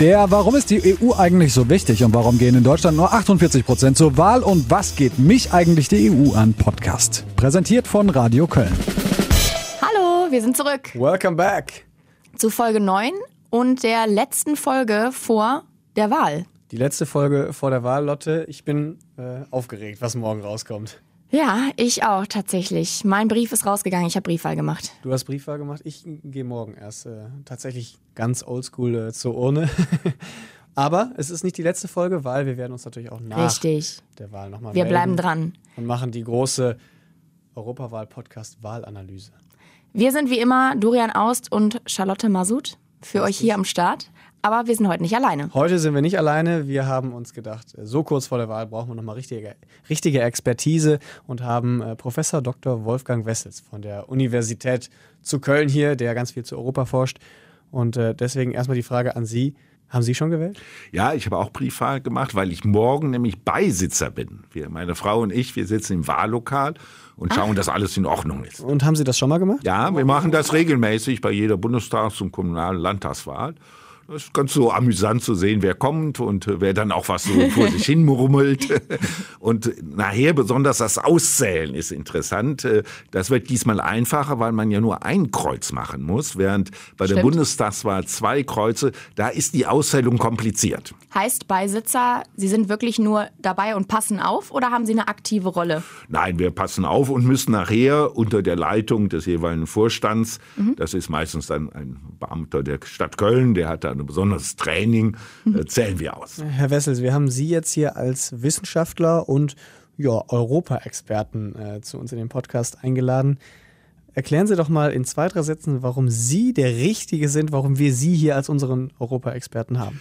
Der Warum ist die EU eigentlich so wichtig und warum gehen in Deutschland nur 48 Prozent zur Wahl und was geht mich eigentlich die EU an Podcast. Präsentiert von Radio Köln. Hallo, wir sind zurück Welcome back. zu Folge 9 und der letzten Folge vor der Wahl. Die letzte Folge vor der Wahl, Lotte. Ich bin äh, aufgeregt, was morgen rauskommt. Ja, ich auch tatsächlich. Mein Brief ist rausgegangen, ich habe Briefwahl gemacht. Du hast Briefwahl gemacht. Ich gehe morgen erst äh, tatsächlich ganz oldschool äh, zur Urne. Aber es ist nicht die letzte Folge, weil wir werden uns natürlich auch nach Richtig. der Wahl nochmal Wir bleiben dran. und machen die große Europawahl-Podcast-Wahlanalyse. Wir sind wie immer Dorian Aust und Charlotte Masud für euch hier am Start. Aber wir sind heute nicht alleine. Heute sind wir nicht alleine. Wir haben uns gedacht, äh, so kurz vor der Wahl brauchen wir nochmal richtige, richtige Expertise und haben äh, Professor Dr. Wolfgang Wessels von der Universität zu Köln hier, der ganz viel zu Europa forscht. Und äh, deswegen erstmal die Frage an Sie. Haben Sie schon gewählt? Ja, ich habe auch Briefwahl gemacht, weil ich morgen nämlich Beisitzer bin. Wir, meine Frau und ich, wir sitzen im Wahllokal und schauen, dass alles in Ordnung ist. Und haben Sie das schon mal gemacht? Ja, wir machen das regelmäßig bei jeder Bundestags- und kommunalen Landtagswahl. Das ist ganz so amüsant zu sehen, wer kommt und äh, wer dann auch was so vor sich hin murmelt. Und nachher besonders das Auszählen ist interessant. Äh, Das wird diesmal einfacher, weil man ja nur ein Kreuz machen muss, während bei der Stimmt. Bundestagswahl zwei Kreuze, da ist die Auszählung kompliziert. Heißt Beisitzer, Sie sind wirklich nur dabei und passen auf oder haben Sie eine aktive Rolle? Nein, wir passen auf und müssen nachher unter der Leitung des jeweiligen Vorstands, das ist meistens dann ein Beamter der Stadt Köln, der hat da ein besonderes Training, äh, zählen wir aus. Herr Wessels, wir haben Sie jetzt hier als Wissenschaftler und ja, Europa-Experten äh, zu uns in den Podcast eingeladen. Erklären Sie doch mal in zwei, drei Sätzen, warum Sie der Richtige sind, warum wir Sie hier als unseren Europa-Experten haben.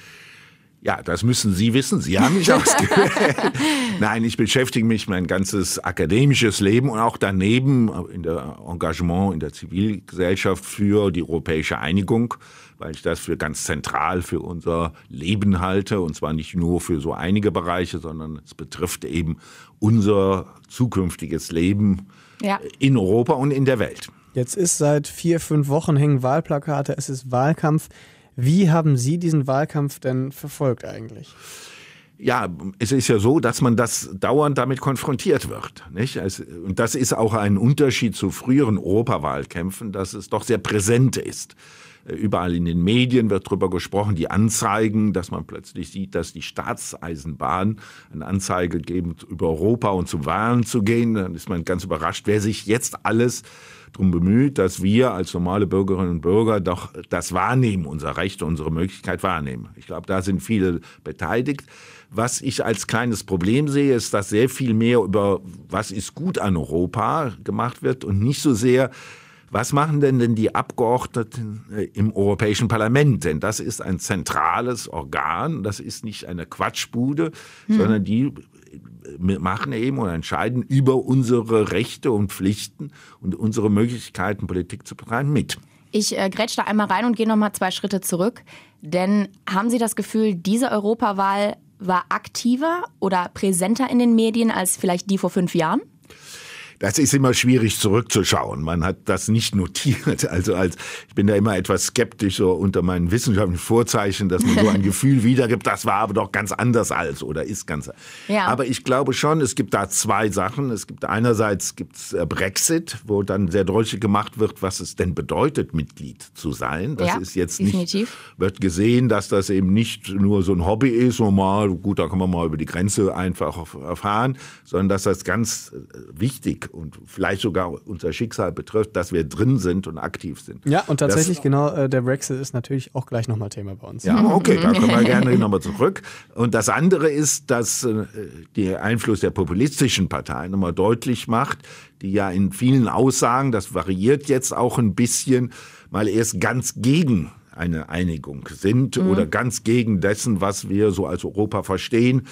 Ja, das müssen Sie wissen. Sie haben mich ausgewählt. Nein, ich beschäftige mich mein ganzes akademisches Leben und auch daneben in der Engagement in der Zivilgesellschaft für die europäische Einigung, weil ich das für ganz zentral für unser Leben halte und zwar nicht nur für so einige Bereiche, sondern es betrifft eben unser zukünftiges Leben Ja. in Europa und in der Welt. Jetzt ist seit vier, fünf Wochen hängen Wahlplakate, es ist Wahlkampf. Wie haben Sie diesen Wahlkampf denn verfolgt eigentlich? Ja, es ist ja so, dass man das dauernd damit konfrontiert wird. Nicht? Es- Und das ist auch ein Unterschied zu früheren Europawahlkämpfen, dass es doch sehr präsent ist. Überall in den Medien wird darüber gesprochen, die Anzeigen, dass man plötzlich sieht, dass die Staatseisenbahn eine Anzeige geben, über Europa und zu Wahlen zu gehen. Dann ist man ganz überrascht, wer sich jetzt alles darum bemüht, dass wir als normale Bürgerinnen und Bürger doch das wahrnehmen, unser Recht, unsere Möglichkeit wahrnehmen. Ich glaube, da sind viele beteiligt. Was ich als kleines Problem sehe, ist, dass sehr viel mehr über was ist gut an Europa gemacht wird und nicht so sehr, was machen denn denn die Abgeordneten äh, im Europäischen Parlament? Denn das ist ein zentrales Organ, das ist nicht eine Quatschbude, sondern die äh, machen eben und entscheiden über unsere Rechte und Pflichten und unsere Möglichkeiten, Politik zu betreiben, mit. Ich äh, grätsch da einmal rein und gehe nochmal zwei Schritte zurück. Denn haben Sie das Gefühl, diese Europawahl war aktiver oder präsenter in den Medien als vielleicht die vor fünf Jahren? Das ist immer schwierig zurückzuschauen. Man hat das nicht notiert. Also als ich bin da immer etwas skeptisch so unter meinen wissenschaftlichen Vorzeichen, dass man so ein Gefühl wiedergibt, das war aber doch ganz anders als oder ist ganz. Ja. Aber ich glaube schon, es gibt da zwei Sachen. Es gibt einerseits gibt's äh, Brexit, wo dann sehr deutlich gemacht wird, was es denn bedeutet, Mitglied zu sein. Das Ja, ist jetzt definitiv. nicht wird gesehen, dass das eben nicht nur so ein Hobby ist, so mal, gut, da kann man mal über die Grenze einfach erfahren, sondern dass das ganz äh, und vielleicht sogar unser Schicksal betrifft, dass wir drin sind und aktiv sind. Ja, und tatsächlich genau, äh, der Brexit ist natürlich auch gleich nochmal Thema bei uns. Ja, okay, da kommen wir gerne nochmal zurück. Und das andere ist, dass äh, der Einfluss der populistischen Parteien nochmal deutlich macht, die ja in vielen Aussagen, das variiert jetzt auch ein bisschen, mal erst ganz gegen eine Einigung sind oder ganz gegen dessen, was wir so als Europa verstehen.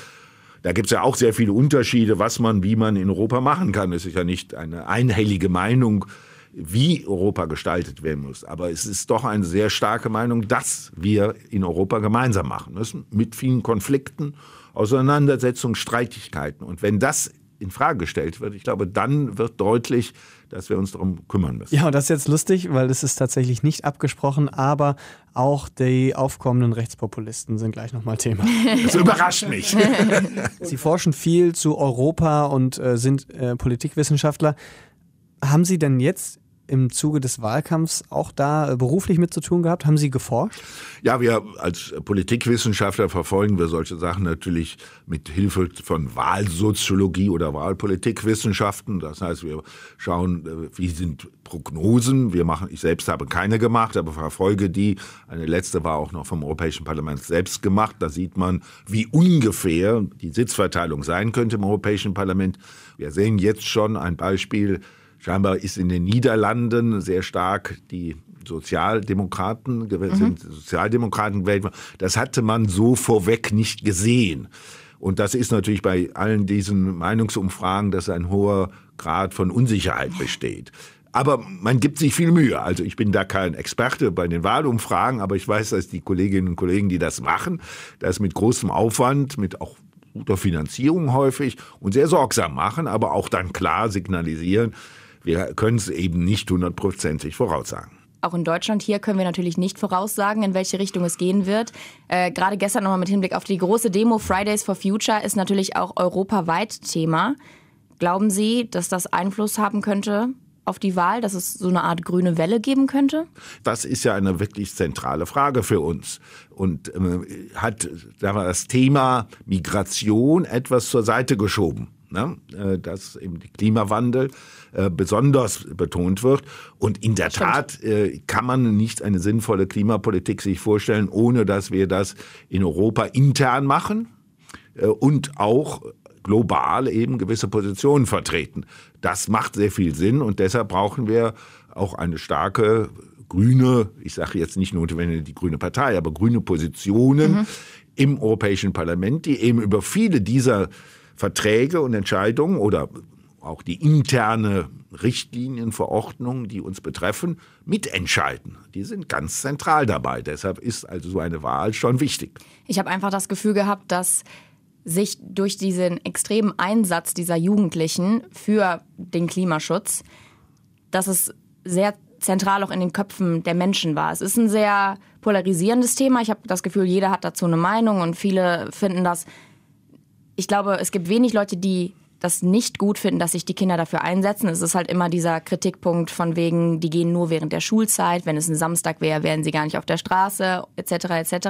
Da gibt's ja auch sehr viele Unterschiede, was man, wie man in Europa machen kann. Es ist ja nicht eine einhellige Meinung, wie Europa gestaltet werden muss. Aber es ist doch eine sehr starke Meinung, dass wir in Europa gemeinsam machen müssen, mit vielen Konflikten, Auseinandersetzungen, Streitigkeiten. Und wenn das in Frage gestellt wird, ich glaube, dann wird deutlich, dass wir uns darum kümmern müssen. Ja, und das ist jetzt lustig, weil das ist tatsächlich nicht abgesprochen, aber auch die aufkommenden Rechtspopulisten sind gleich nochmal Thema. Das überrascht mich. Sie forschen viel zu Europa und äh, sind äh, Politikwissenschaftler. Haben Sie denn jetzt im Zuge des Wahlkampfs auch da äh, beruflich mit zu tun gehabt? Haben Sie geforscht? Ja, wir als Politikwissenschaftler verfolgen wir solche Sachen natürlich mit Hilfe von Wahlsoziologie oder Wahlpolitikwissenschaften. Das heißt, wir schauen, äh, wie sind Prognosen. Wir machen, ich selbst habe keine gemacht, aber verfolge die. Eine letzte war auch noch vom Europäischen Parlament selbst gemacht. Da sieht man, wie ungefähr die Sitzverteilung sein könnte im Europäischen Parlament. Wir sehen jetzt schon ein Beispiel, Scheinbar ist in den Niederlanden sehr stark die Sozialdemokraten, mhm. sind Sozialdemokraten gewählt worden. Das hatte man so vorweg nicht gesehen. Und das ist natürlich bei allen diesen Meinungsumfragen, dass ein hoher Grad von Unsicherheit besteht. Aber man gibt sich viel Mühe. Also ich bin da kein Experte bei den Wahlumfragen, aber ich weiß, dass die Kolleginnen und Kollegen, die das machen, das mit großem Aufwand, mit auch guter Finanzierung häufig und sehr sorgsam machen, aber auch dann klar signalisieren, wir können es eben nicht hundertprozentig voraussagen. Auch in Deutschland hier können wir natürlich nicht voraussagen, in welche Richtung es gehen wird. Äh, Gerade gestern nochmal mit Hinblick auf die große Demo Fridays for Future ist natürlich auch europaweit Thema. Glauben Sie, dass das Einfluss haben könnte auf die Wahl, dass es so eine Art grüne Welle geben könnte? Das ist ja eine wirklich zentrale Frage für uns und äh, hat sagen wir, das Thema Migration etwas zur Seite geschoben. Ne? Äh, dass eben der Klimawandel äh, besonders betont wird. Und in der Stimmt. Tat äh, kann man nicht eine sinnvolle Klimapolitik sich vorstellen, ohne dass wir das in Europa intern machen und auch global eben gewisse Positionen vertreten. Das macht sehr viel Sinn und deshalb brauchen wir auch eine starke grüne, ich sage jetzt nicht notwendig die grüne Partei, aber grüne Positionen mhm. im Europäischen Parlament, die eben über viele dieser Verträge und Entscheidungen oder auch die interne Richtlinienverordnung, die uns betreffen, mitentscheiden. Die sind ganz zentral dabei. Deshalb ist also so eine Wahl schon wichtig. Ich habe einfach das Gefühl gehabt, dass sich durch diesen extremen Einsatz dieser Jugendlichen für den Klimaschutz, dass es sehr zentral auch in den Köpfen der Menschen war. Es ist ein sehr polarisierendes Thema. Ich habe das Gefühl, jeder hat dazu eine Meinung und viele finden das ich glaube, es gibt wenig Leute, die das nicht gut finden, dass sich die Kinder dafür einsetzen. Es ist halt immer dieser Kritikpunkt von wegen, die gehen nur während der Schulzeit. Wenn es ein Samstag wäre, wären sie gar nicht auf der Straße, etc. etc.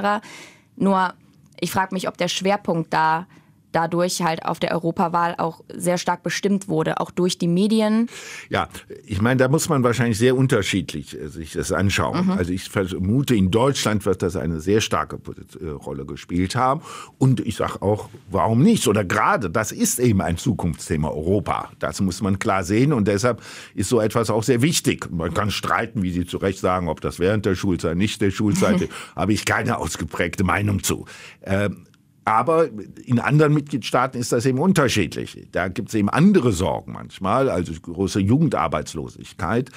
Nur, ich frage mich, ob der Schwerpunkt da dadurch halt auf der Europawahl auch sehr stark bestimmt wurde, auch durch die Medien. Ja, ich meine, da muss man wahrscheinlich sehr unterschiedlich äh, sich das anschauen. Mhm. Also ich vermute, in Deutschland wird das eine sehr starke äh, Rolle gespielt haben. Und ich sage auch, warum nicht? Oder gerade, das ist eben ein Zukunftsthema Europa. Das muss man klar sehen und deshalb ist so etwas auch sehr wichtig. Man kann streiten, wie Sie zu Recht sagen, ob das während der Schulzeit, nicht der Schulzeit, habe ich keine ausgeprägte Meinung zu. Ähm, aber in anderen Mitgliedstaaten ist das eben unterschiedlich. Da gibt es eben andere Sorgen manchmal, also große Jugendarbeitslosigkeit,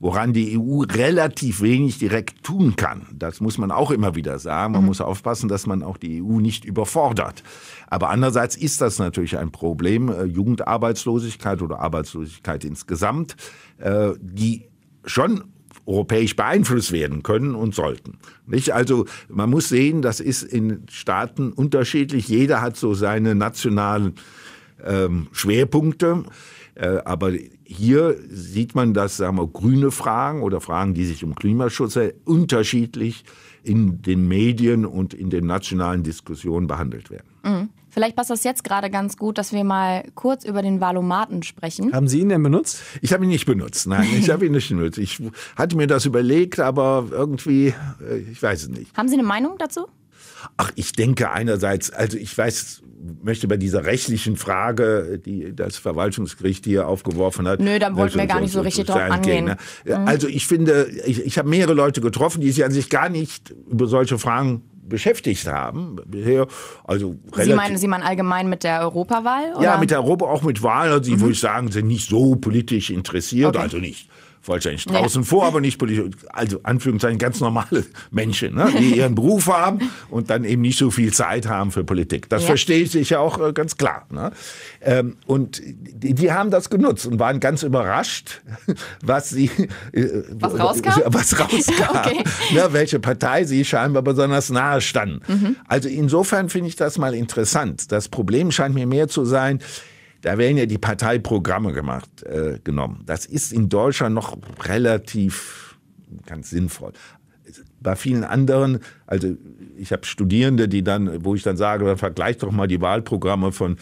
woran die EU relativ wenig direkt tun kann. Das muss man auch immer wieder sagen. Man mhm. muss aufpassen, dass man auch die EU nicht überfordert. Aber andererseits ist das natürlich ein Problem, äh, Jugendarbeitslosigkeit oder Arbeitslosigkeit insgesamt, äh, die schon europäisch beeinflusst werden können und sollten. Nicht? Also man muss sehen, das ist in Staaten unterschiedlich. Jeder hat so seine nationalen ähm, Schwerpunkte. Äh, aber hier sieht man, dass sagen wir, grüne Fragen oder Fragen, die sich um Klimaschutz unterschiedlich in den Medien und in den nationalen Diskussionen behandelt werden. Mhm. Vielleicht passt das jetzt gerade ganz gut, dass wir mal kurz über den Valomaten sprechen. Haben Sie ihn denn benutzt? Ich habe ihn nicht benutzt. Nein, ich habe ihn nicht benutzt. Ich hatte mir das überlegt, aber irgendwie, äh, ich weiß es nicht. Haben Sie eine Meinung dazu? Ach, ich denke einerseits, also ich weiß, möchte bei dieser rechtlichen Frage, die das Verwaltungsgericht hier aufgeworfen hat. Nö, da wollten wir gar nicht so richtig drauf angehen. Ne? Mhm. Also ich finde, ich, ich habe mehrere Leute getroffen, die sich an sich gar nicht über solche Fragen beschäftigt haben bisher. Also Sie meinen, Sie meinen allgemein mit der Europawahl? Oder? Ja, mit der Europa, auch mit Wahlen, also, mhm. würde ich sagen, sind nicht so politisch interessiert, okay. also nicht vollständig draußen ja. vor, aber nicht politisch, also Anführungszeichen ganz normale Menschen, ne, die ihren Beruf haben und dann eben nicht so viel Zeit haben für Politik. Das ja. verstehe ich ja auch äh, ganz klar. Ne? Ähm, und die, die, haben das genutzt und waren ganz überrascht, was sie äh, was rauskam, was rauskam okay. ne, welche Partei sie scheinbar besonders nahe standen. Mhm. Also insofern finde ich das mal interessant. Das Problem scheint mir mehr zu sein, da werden ja die Parteiprogramme gemacht, äh, genommen. Das ist in Deutschland noch relativ ganz sinnvoll. Bei vielen anderen, also ich habe Studierende, die dann, wo ich dann sage, vergleich doch mal die Wahlprogramme von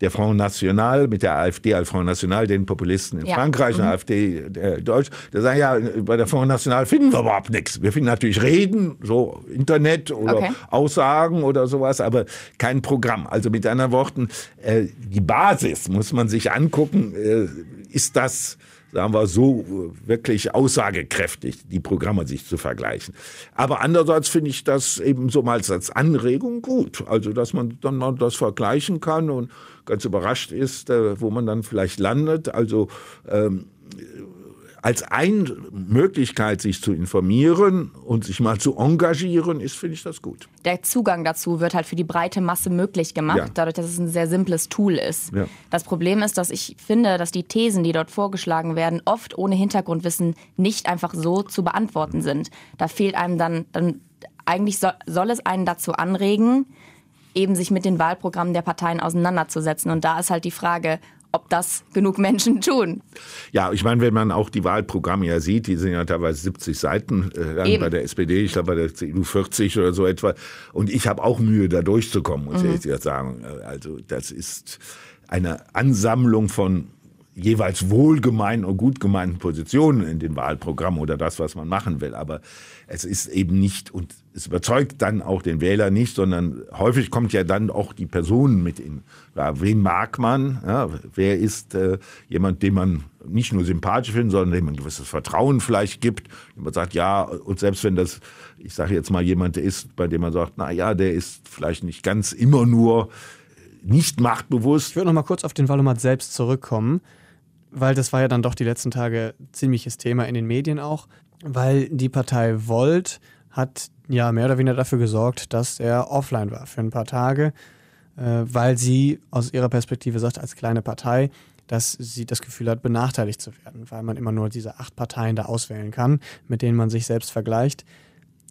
der Front National mit der AfD als Front National, den Populisten in ja. Frankreich, mhm. der AfD der Deutsch. Da sagen ja, bei der Front National finden wir überhaupt nichts. Wir finden natürlich Reden, so Internet oder okay. Aussagen oder sowas, aber kein Programm. Also mit anderen Worten, äh, die Basis muss man sich angucken. Äh, ist das sagen wir so, wirklich aussagekräftig, die Programme sich zu vergleichen. Aber andererseits finde ich das eben so mal als Anregung gut. Also, dass man dann mal das vergleichen kann und ganz überrascht ist, äh, wo man dann vielleicht landet. Also, ähm, als eine Möglichkeit, sich zu informieren und sich mal zu engagieren, ist, finde ich das gut. Der Zugang dazu wird halt für die breite Masse möglich gemacht, ja. dadurch, dass es ein sehr simples Tool ist. Ja. Das Problem ist, dass ich finde, dass die Thesen, die dort vorgeschlagen werden, oft ohne Hintergrundwissen nicht einfach so zu beantworten sind. Da fehlt einem dann, dann eigentlich so, soll es einen dazu anregen, eben sich mit den Wahlprogrammen der Parteien auseinanderzusetzen. Und da ist halt die Frage, ob das genug Menschen tun. Ja, ich meine, wenn man auch die Wahlprogramme ja sieht, die sind ja teilweise 70 Seiten äh, bei der SPD, ich glaube bei der CDU 40 oder so etwa. Und ich habe auch Mühe, da durchzukommen, muss mhm. ich jetzt sagen. Also das ist eine Ansammlung von jeweils wohlgemeinten und gut gemeinten Positionen in den Wahlprogrammen oder das, was man machen will. Aber es ist eben nicht, und es überzeugt dann auch den Wähler nicht, sondern häufig kommt ja dann auch die Personen mit in. Ja, wen mag man? Ja, wer ist äh, jemand, den man nicht nur sympathisch findet, sondern dem man ein gewisses Vertrauen vielleicht gibt. Man sagt, ja, und selbst wenn das, ich sage jetzt mal, jemand ist, bei dem man sagt, na ja, der ist vielleicht nicht ganz immer nur nicht machtbewusst. Ich würde noch mal kurz auf den Valomat selbst zurückkommen weil das war ja dann doch die letzten Tage ziemliches Thema in den Medien auch, weil die Partei Volt hat ja mehr oder weniger dafür gesorgt, dass er offline war für ein paar Tage, äh, weil sie aus ihrer Perspektive sagt, als kleine Partei, dass sie das Gefühl hat, benachteiligt zu werden, weil man immer nur diese acht Parteien da auswählen kann, mit denen man sich selbst vergleicht.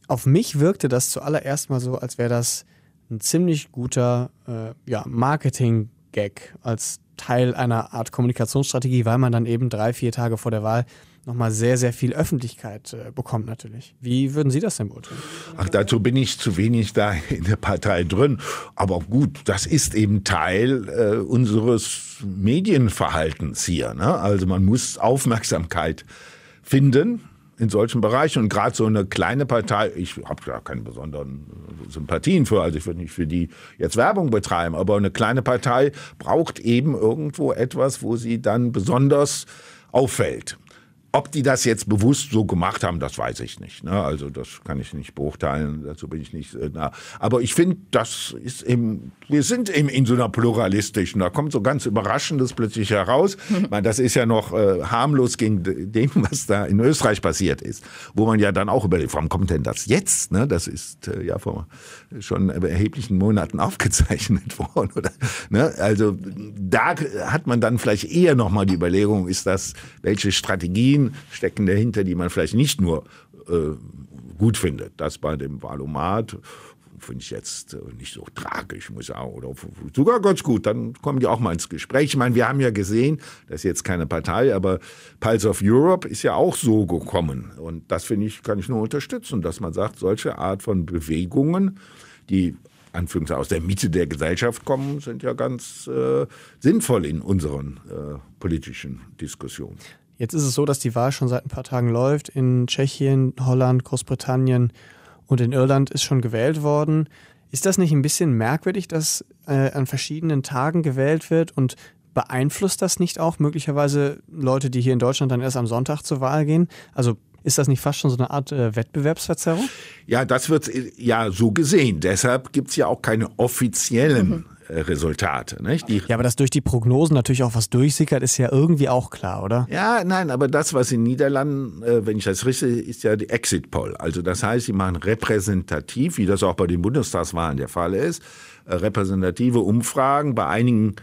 Auf mich wirkte das zuallererst mal so, als wäre das ein ziemlich guter äh, ja, Marketing-Gag, als Teil einer Art Kommunikationsstrategie, weil man dann eben drei, vier Tage vor der Wahl nochmal sehr, sehr viel Öffentlichkeit äh, bekommt natürlich. Wie würden Sie das denn beurteilen? Ach, dazu bin ich zu wenig da in der Partei drin. Aber gut, das ist eben Teil äh, unseres Medienverhaltens hier. Ne? Also man muss Aufmerksamkeit finden in solchen Bereichen. Und gerade so eine kleine Partei, ich habe da keine besonderen Sympathien für, also ich würde nicht für die jetzt Werbung betreiben, aber eine kleine Partei braucht eben irgendwo etwas, wo sie dann besonders auffällt. Ob die das jetzt bewusst so gemacht haben, das weiß ich nicht. Ne? Also das kann ich nicht beurteilen, dazu bin ich nicht äh, nah. Aber ich finde, das ist eben, wir sind eben in so einer pluralistischen, da kommt so ganz Überraschendes plötzlich heraus. Meine, das ist ja noch äh, harmlos gegen dem, was da in Österreich passiert ist. Wo man ja dann auch überlegt, warum kommt denn das jetzt? Ne? Das ist äh, ja vor schon erheblichen Monaten aufgezeichnet worden. Oder, ne? Also da hat man dann vielleicht eher nochmal die Überlegung, ist das, welche Strategien Stecken dahinter, die man vielleicht nicht nur äh, gut findet. Das bei dem Valomat finde ich jetzt äh, nicht so tragisch, muss ich sagen, oder sogar ganz gut. Dann kommen die auch mal ins Gespräch. Ich meine, wir haben ja gesehen, das ist jetzt keine Partei, aber Pulse of Europe ist ja auch so gekommen. Und das finde ich, kann ich nur unterstützen, dass man sagt, solche Art von Bewegungen, die Anführungszeichen aus der Mitte der Gesellschaft kommen, sind ja ganz äh, sinnvoll in unseren äh, politischen Diskussionen. Jetzt ist es so, dass die Wahl schon seit ein paar Tagen läuft. In Tschechien, Holland, Großbritannien und in Irland ist schon gewählt worden. Ist das nicht ein bisschen merkwürdig, dass äh, an verschiedenen Tagen gewählt wird und beeinflusst das nicht auch möglicherweise Leute, die hier in Deutschland dann erst am Sonntag zur Wahl gehen? Also ist das nicht fast schon so eine Art äh, Wettbewerbsverzerrung? Ja, das wird ja so gesehen. Deshalb gibt es ja auch keine offiziellen Resultate. Nicht? Die ja, aber dass durch die Prognosen natürlich auch was durchsickert, ist ja irgendwie auch klar, oder? Ja, nein, aber das, was in Niederlanden, äh, wenn ich das richtig, ist ja die Exit Poll. Also das heißt, sie machen repräsentativ, wie das auch bei den Bundestagswahlen der Fall ist, äh, repräsentative Umfragen bei einigen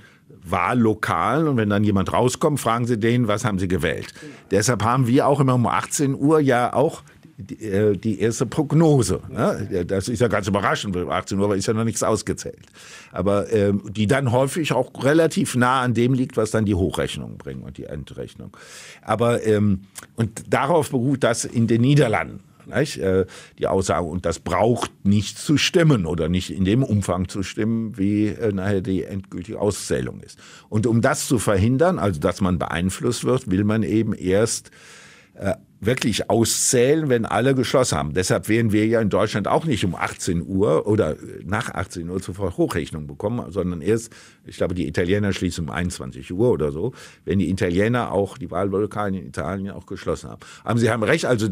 Wahllokalen und wenn dann jemand rauskommt, fragen sie den, was haben sie gewählt. Deshalb haben wir auch immer um 18 Uhr ja auch die, äh, die erste Prognose. Ne? Das ist ja ganz überraschend, 18 Uhr ist ja noch nichts ausgezählt. Aber ähm, die dann häufig auch relativ nah an dem liegt, was dann die Hochrechnung bringen und die Endrechnung. Aber ähm, und darauf beruht das in den Niederlanden. Nicht? Äh, die Aussage, und das braucht nicht zu stimmen oder nicht in dem Umfang zu stimmen, wie äh, nachher die endgültige Auszählung ist. Und um das zu verhindern, also dass man beeinflusst wird, will man eben erst wirklich auszählen, wenn alle geschlossen haben. Deshalb werden wir ja in Deutschland auch nicht um 18 Uhr oder nach 18 Uhr sofort Hochrechnung bekommen, sondern erst, ich glaube, die Italiener schließen um 21 Uhr oder so, wenn die Italiener auch die Wahlvokale in Italien auch geschlossen haben. Aber Sie haben recht, also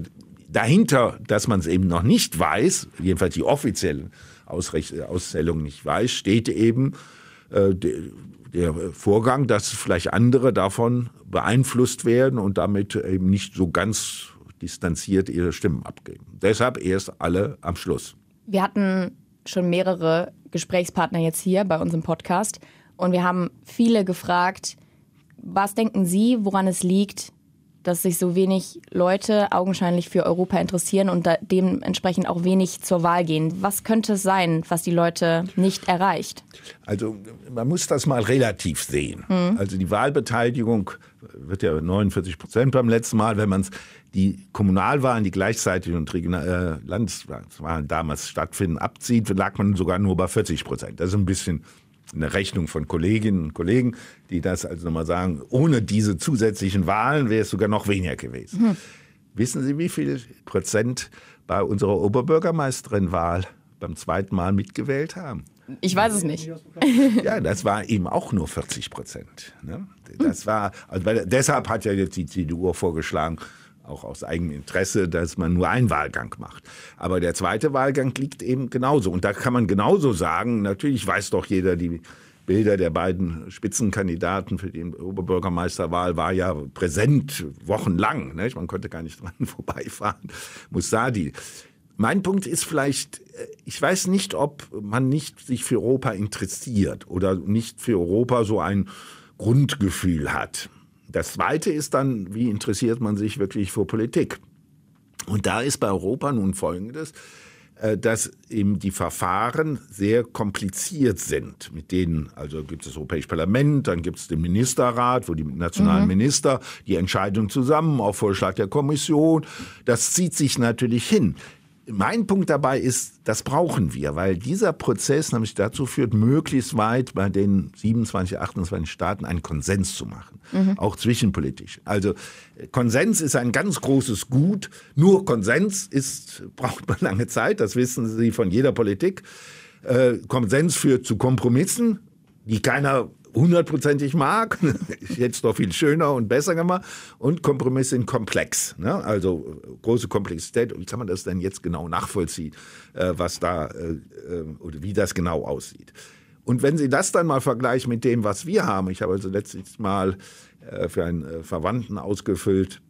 dahinter, dass man es eben noch nicht weiß, jedenfalls die offizielle Auszählung nicht weiß, steht eben äh, der Vorgang, dass vielleicht andere davon beeinflusst werden und damit eben nicht so ganz distanziert ihre Stimmen abgeben. Deshalb erst alle am Schluss. Wir hatten schon mehrere Gesprächspartner jetzt hier bei unserem Podcast und wir haben viele gefragt, was denken Sie, woran es liegt, dass sich so wenig Leute augenscheinlich für Europa interessieren und dementsprechend auch wenig zur Wahl gehen. Was könnte es sein, was die Leute nicht erreicht? Also man muss das mal relativ sehen. Mhm. Also die Wahlbeteiligung wird ja 49 Prozent beim letzten Mal, wenn man es die Kommunalwahlen, die gleichzeitig und Regional äh, Landeswahlen damals stattfinden, abzieht, lag man sogar nur bei 40 Prozent. Das ist ein bisschen eine Rechnung von Kolleginnen und Kollegen, die das also nochmal sagen, ohne diese zusätzlichen Wahlen wäre es sogar noch weniger gewesen. Hm. Wissen Sie, wie viel Prozent bei unserer Oberbürgermeisterin-Wahl beim zweiten Mal mitgewählt haben? Ich weiß es nicht. Ja, das war eben auch nur 40 Prozent. Ne? Das war, also deshalb hat ja jetzt die CDU vorgeschlagen, auch aus eigenem Interesse, dass man nur einen Wahlgang macht. Aber der zweite Wahlgang liegt eben genauso. Und da kann man genauso sagen, natürlich weiß doch jeder, die Bilder der beiden Spitzenkandidaten für die Oberbürgermeisterwahl war ja präsent wochenlang. Nicht? Man konnte gar nicht dran vorbeifahren. Mussadi. Mein Punkt ist vielleicht, äh, ich weiß nicht, ob man nicht sich für Europa interessiert oder nicht für Europa so ein Grundgefühl hat. Das Zweite ist dann, wie interessiert man sich wirklich für Politik? Und da ist bei Europa nun Folgendes, äh, dass eben die Verfahren sehr kompliziert sind. Mit denen, also gibt es das Europäische Parlament, dann gibt es den Ministerrat, wo die nationalen mhm. Minister die Entscheidung zusammen auf Vorschlag der Kommission. Das zieht sich natürlich hin mein Punkt dabei ist, das brauchen wir, weil dieser Prozess nämlich dazu führt, möglichst weit bei den 27, 28 Staaten einen Konsens zu machen, mhm. auch zwischenpolitisch. Also Konsens ist ein ganz großes Gut. Nur Konsens ist, braucht man lange Zeit, das wissen Sie von jeder Politik. Äh, Konsens führt zu Kompromissen, die keiner hundertprozentig mag. es doch viel schöner und besser gemacht. Und Kompromisse sind komplex. Ne? Also große Komplexität. Und wie kann man das denn jetzt genau nachvollziehen, äh, was da äh, äh, oder wie das genau aussieht? Und wenn Sie das dann mal vergleichen mit dem, was wir haben, ich habe also letztes Mal äh, für einen äh, Verwandten ausgefüllt,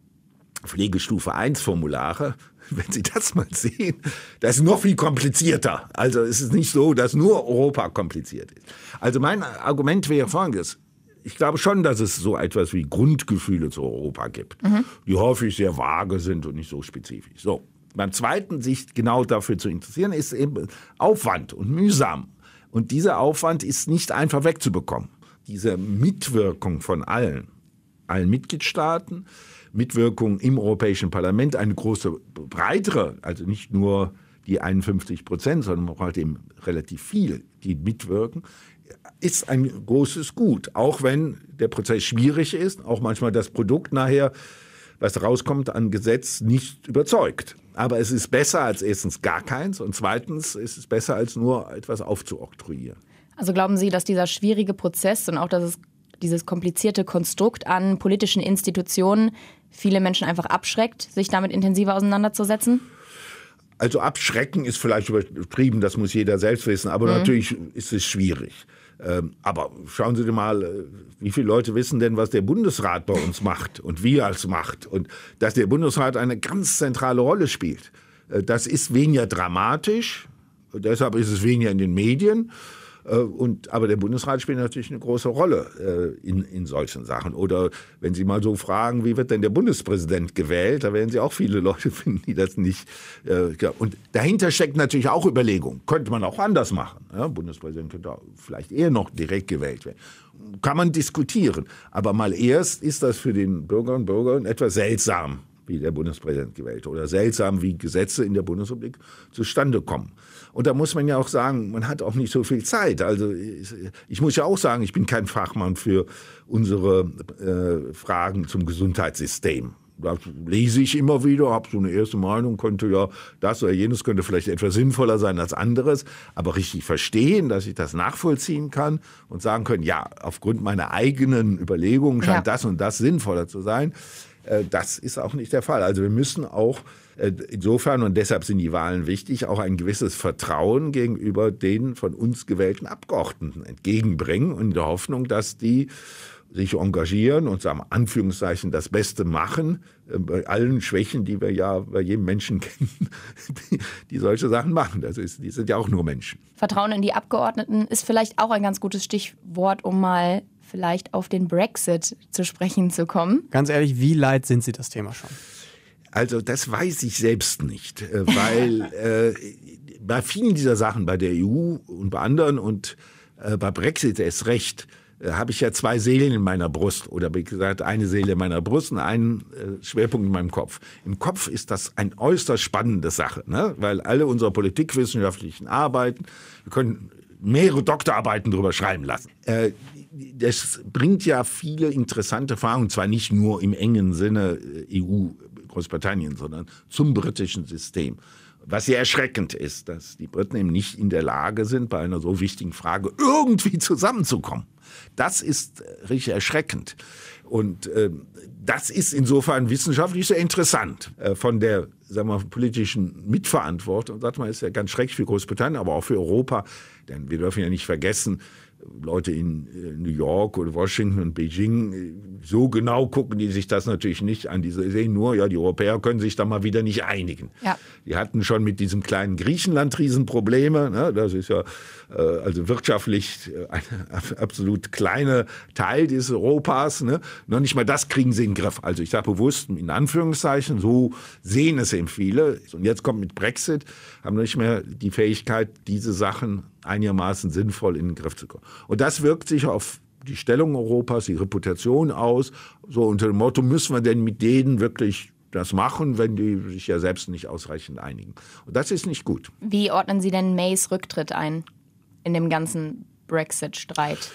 Pflegestufe 1 Formulare, wenn Sie das mal sehen, das ist noch viel komplizierter. Also es ist nicht so, dass nur Europa kompliziert ist. Also mein Argument wäre folgendes. Ich glaube schon, dass es so etwas wie Grundgefühle zu Europa gibt, mhm. die häufig sehr vage sind und nicht so spezifisch. So. Beim zweiten, sich genau dafür zu interessieren, ist eben Aufwand und mühsam. Und dieser Aufwand ist nicht einfach wegzubekommen. Diese Mitwirkung von allen, allen Mitgliedstaaten, Mitwirkung im Europäischen Parlament, eine große, breitere, also nicht nur die 51 Prozent, sondern man braucht eben relativ viel, die mitwirken, ist ein großes Gut. Auch wenn der Prozess schwierig ist, auch manchmal das Produkt nachher, was rauskommt an Gesetz, nicht überzeugt. Aber es ist besser als erstens gar keins und zweitens ist es besser als nur etwas aufzuoktroyieren. Also glauben Sie, dass dieser schwierige Prozess und auch dass es dieses komplizierte Konstrukt an politischen Institutionen viele Menschen einfach abschreckt, sich damit intensiver auseinanderzusetzen? Also abschrecken ist vielleicht übertrieben, das muss jeder selbst wissen, aber mhm. natürlich ist es schwierig. Ähm, aber schauen Sie mal, äh, wie viele Leute wissen denn, was der Bundesrat bei uns macht und wie er es macht und dass der Bundesrat eine ganz zentrale Rolle spielt. Äh, das ist weniger dramatisch, deshalb ist es weniger in den Medien. Äh, und, aber der Bundesrat spielt natürlich eine große Rolle äh, in, in solchen Sachen. Oder wenn Sie mal so fragen, wie wird denn der Bundespräsident gewählt, da werden Sie auch viele Leute finden, die das nicht. Äh, und dahinter steckt natürlich auch Überlegung. Könnte man auch anders machen. Ja, Bundespräsident könnte vielleicht eher noch direkt gewählt werden. Kann man diskutieren. Aber mal erst ist das für den Bürger und Bürgerinnen etwas seltsam wie der Bundespräsident gewählt oder seltsam, wie Gesetze in der Bundesrepublik zustande kommen. Und da muss man ja auch sagen, man hat auch nicht so viel Zeit. Also ich muss ja auch sagen, ich bin kein Fachmann für unsere äh, Fragen zum Gesundheitssystem. Das lese ich immer wieder, habe so eine erste Meinung, könnte ja das oder jenes könnte vielleicht etwas sinnvoller sein als anderes, aber richtig verstehen, dass ich das nachvollziehen kann und sagen können, ja, aufgrund meiner eigenen Überlegungen scheint ja. das und das sinnvoller zu sein. Äh, das ist auch nicht der Fall. Also wir müssen auch insofern, und deshalb sind die Wahlen wichtig, auch ein gewisses Vertrauen gegenüber den von uns gewählten Abgeordneten entgegenbringen und in der Hoffnung, dass die sich engagieren und sagen, Anführungszeichen das Beste machen, äh, bei allen Schwächen, die wir ja bei jedem Menschen kennen, die, die solche Sachen machen. Das ist, die sind ja auch nur Menschen. Vertrauen in die Abgeordneten ist vielleicht auch ein ganz gutes Stichwort, um mal vielleicht auf den Brexit zu sprechen zu kommen. Ganz ehrlich, wie leid sind Sie das Thema schon? Also das weiß ich selbst nicht, äh, weil äh, bei vielen dieser Sachen, bei der EU und bei anderen und äh, bei Brexit erst recht, äh, habe ich ja zwei Seelen in meiner Brust oder wie gesagt eine Seele in meiner Brust und einen äh, Schwerpunkt in meinem Kopf. Im Kopf ist das ein äußerst spannende Sache, ne? weil alle unsere politikwissenschaftlichen Arbeiten, wir können mehrere Doktorarbeiten darüber schreiben lassen. Äh, das bringt ja viele interessante Erfahrungen, zwar nicht nur im engen Sinne äh, EU, Großbritannien, sondern zum britischen System. Was sehr erschreckend ist, dass die Briten eben nicht in der Lage sind, bei einer so wichtigen Frage irgendwie zusammenzukommen. Das ist äh, richtig erschreckend. Und äh, das ist insofern wissenschaftlich sehr interessant. Äh, von der sagen wir, politischen Mitverantwortung, sagt man, ist ja ganz schrecklich für Großbritannien, aber auch für Europa. Denn wir dürfen ja nicht vergessen, Leute in äh, New York oder Washington und Beijing, äh, so genau gucken die sich das natürlich nicht an. Die sehen nur, ja, die Europäer können sich da mal wieder nicht einigen. Ja. Die hatten schon mit diesem kleinen Griechenland Riesenprobleme. Ne? Das ist ja äh, also wirtschaftlich ein absolut kleiner Teil dieses Europas. Ne? Noch nicht mal das kriegen sie in den Griff. Also ich sage bewusst in Anführungszeichen, so sehen es eben viele. Und jetzt kommt mit Brexit, haben nicht mehr die Fähigkeit, diese Sachen einigermaßen sinnvoll in den Griff zu kommen. Und das wirkt sich auf die Stellung Europas, die Reputation aus. So unter dem Motto, müssen wir denn mit denen wirklich das machen, wenn die sich ja selbst nicht ausreichend einigen. Und das ist nicht gut. Wie ordnen Sie denn Mays Rücktritt ein in dem ganzen Brexit-Streit?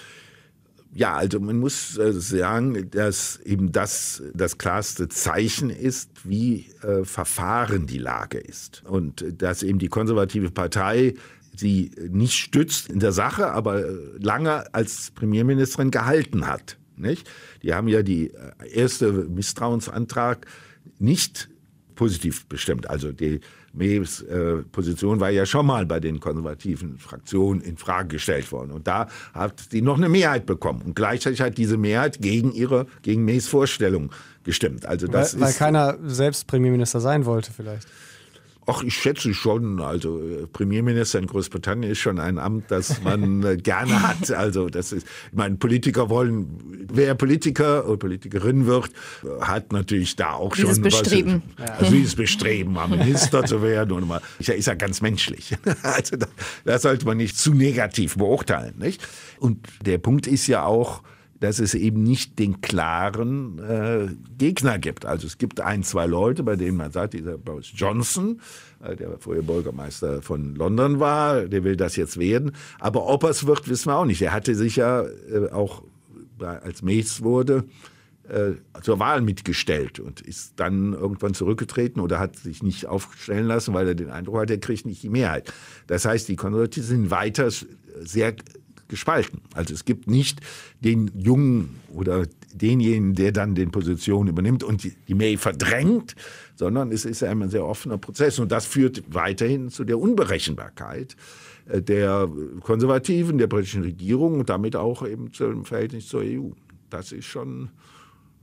Ja, also man muss äh, sagen, dass eben das das klarste Zeichen ist, wie äh, verfahren die Lage ist. Und äh, dass eben die konservative Partei sie nicht stützt in der Sache, aber äh, lange als Premierministerin gehalten hat. Nicht? Die haben ja die äh, erste Misstrauensantrag nicht positiv bestimmt. Also die Mays äh, Position war ja schon mal bei den konservativen Fraktionen in Frage gestellt worden. Und da hat sie noch eine Mehrheit bekommen. Und gleichzeitig hat diese Mehrheit gegen ihre, gegen Mays Vorstellung gestimmt. Also das weil, weil keiner selbst Premierminister sein wollte vielleicht. Ach, ich schätze schon. Also äh, Premierminister in Großbritannien ist schon ein Amt, das man äh, gerne hat. Also das ist, ich meine, Politiker wollen, wer Politiker oder Politikerin wird, hat natürlich da auch dieses schon Bestreben. was. Also dieses Bestreben, mal Minister zu werden und mal, ist ja, ist ja ganz menschlich. Also das, das sollte man nicht zu negativ beurteilen, nicht? Und der Punkt ist ja auch, dass es eben nicht den klaren äh, Gegner gibt. Also es gibt ein, zwei Leute, bei denen man sagt, dieser Boris Johnson, äh, der vorher Bürgermeister von London war, der will das jetzt werden. Aber ob es wird, wissen wir auch nicht. Er hatte sich ja äh, auch, als Mace wurde, äh, zur Wahl mitgestellt und ist dann irgendwann zurückgetreten oder hat sich nicht aufstellen lassen, weil er den Eindruck hat, er kriegt nicht die Mehrheit. Das heißt, die Konservativen sind weiter sehr gespalten. Also es gibt nicht den Jungen oder denjenigen, der dann den Positionen übernimmt und die, May verdrängt, sondern es ist ein sehr offener Prozess und das führt weiterhin zu der Unberechenbarkeit äh, der Konservativen, der britischen Regierung und damit auch eben zum Verhältnis zur EU. Das ist schon,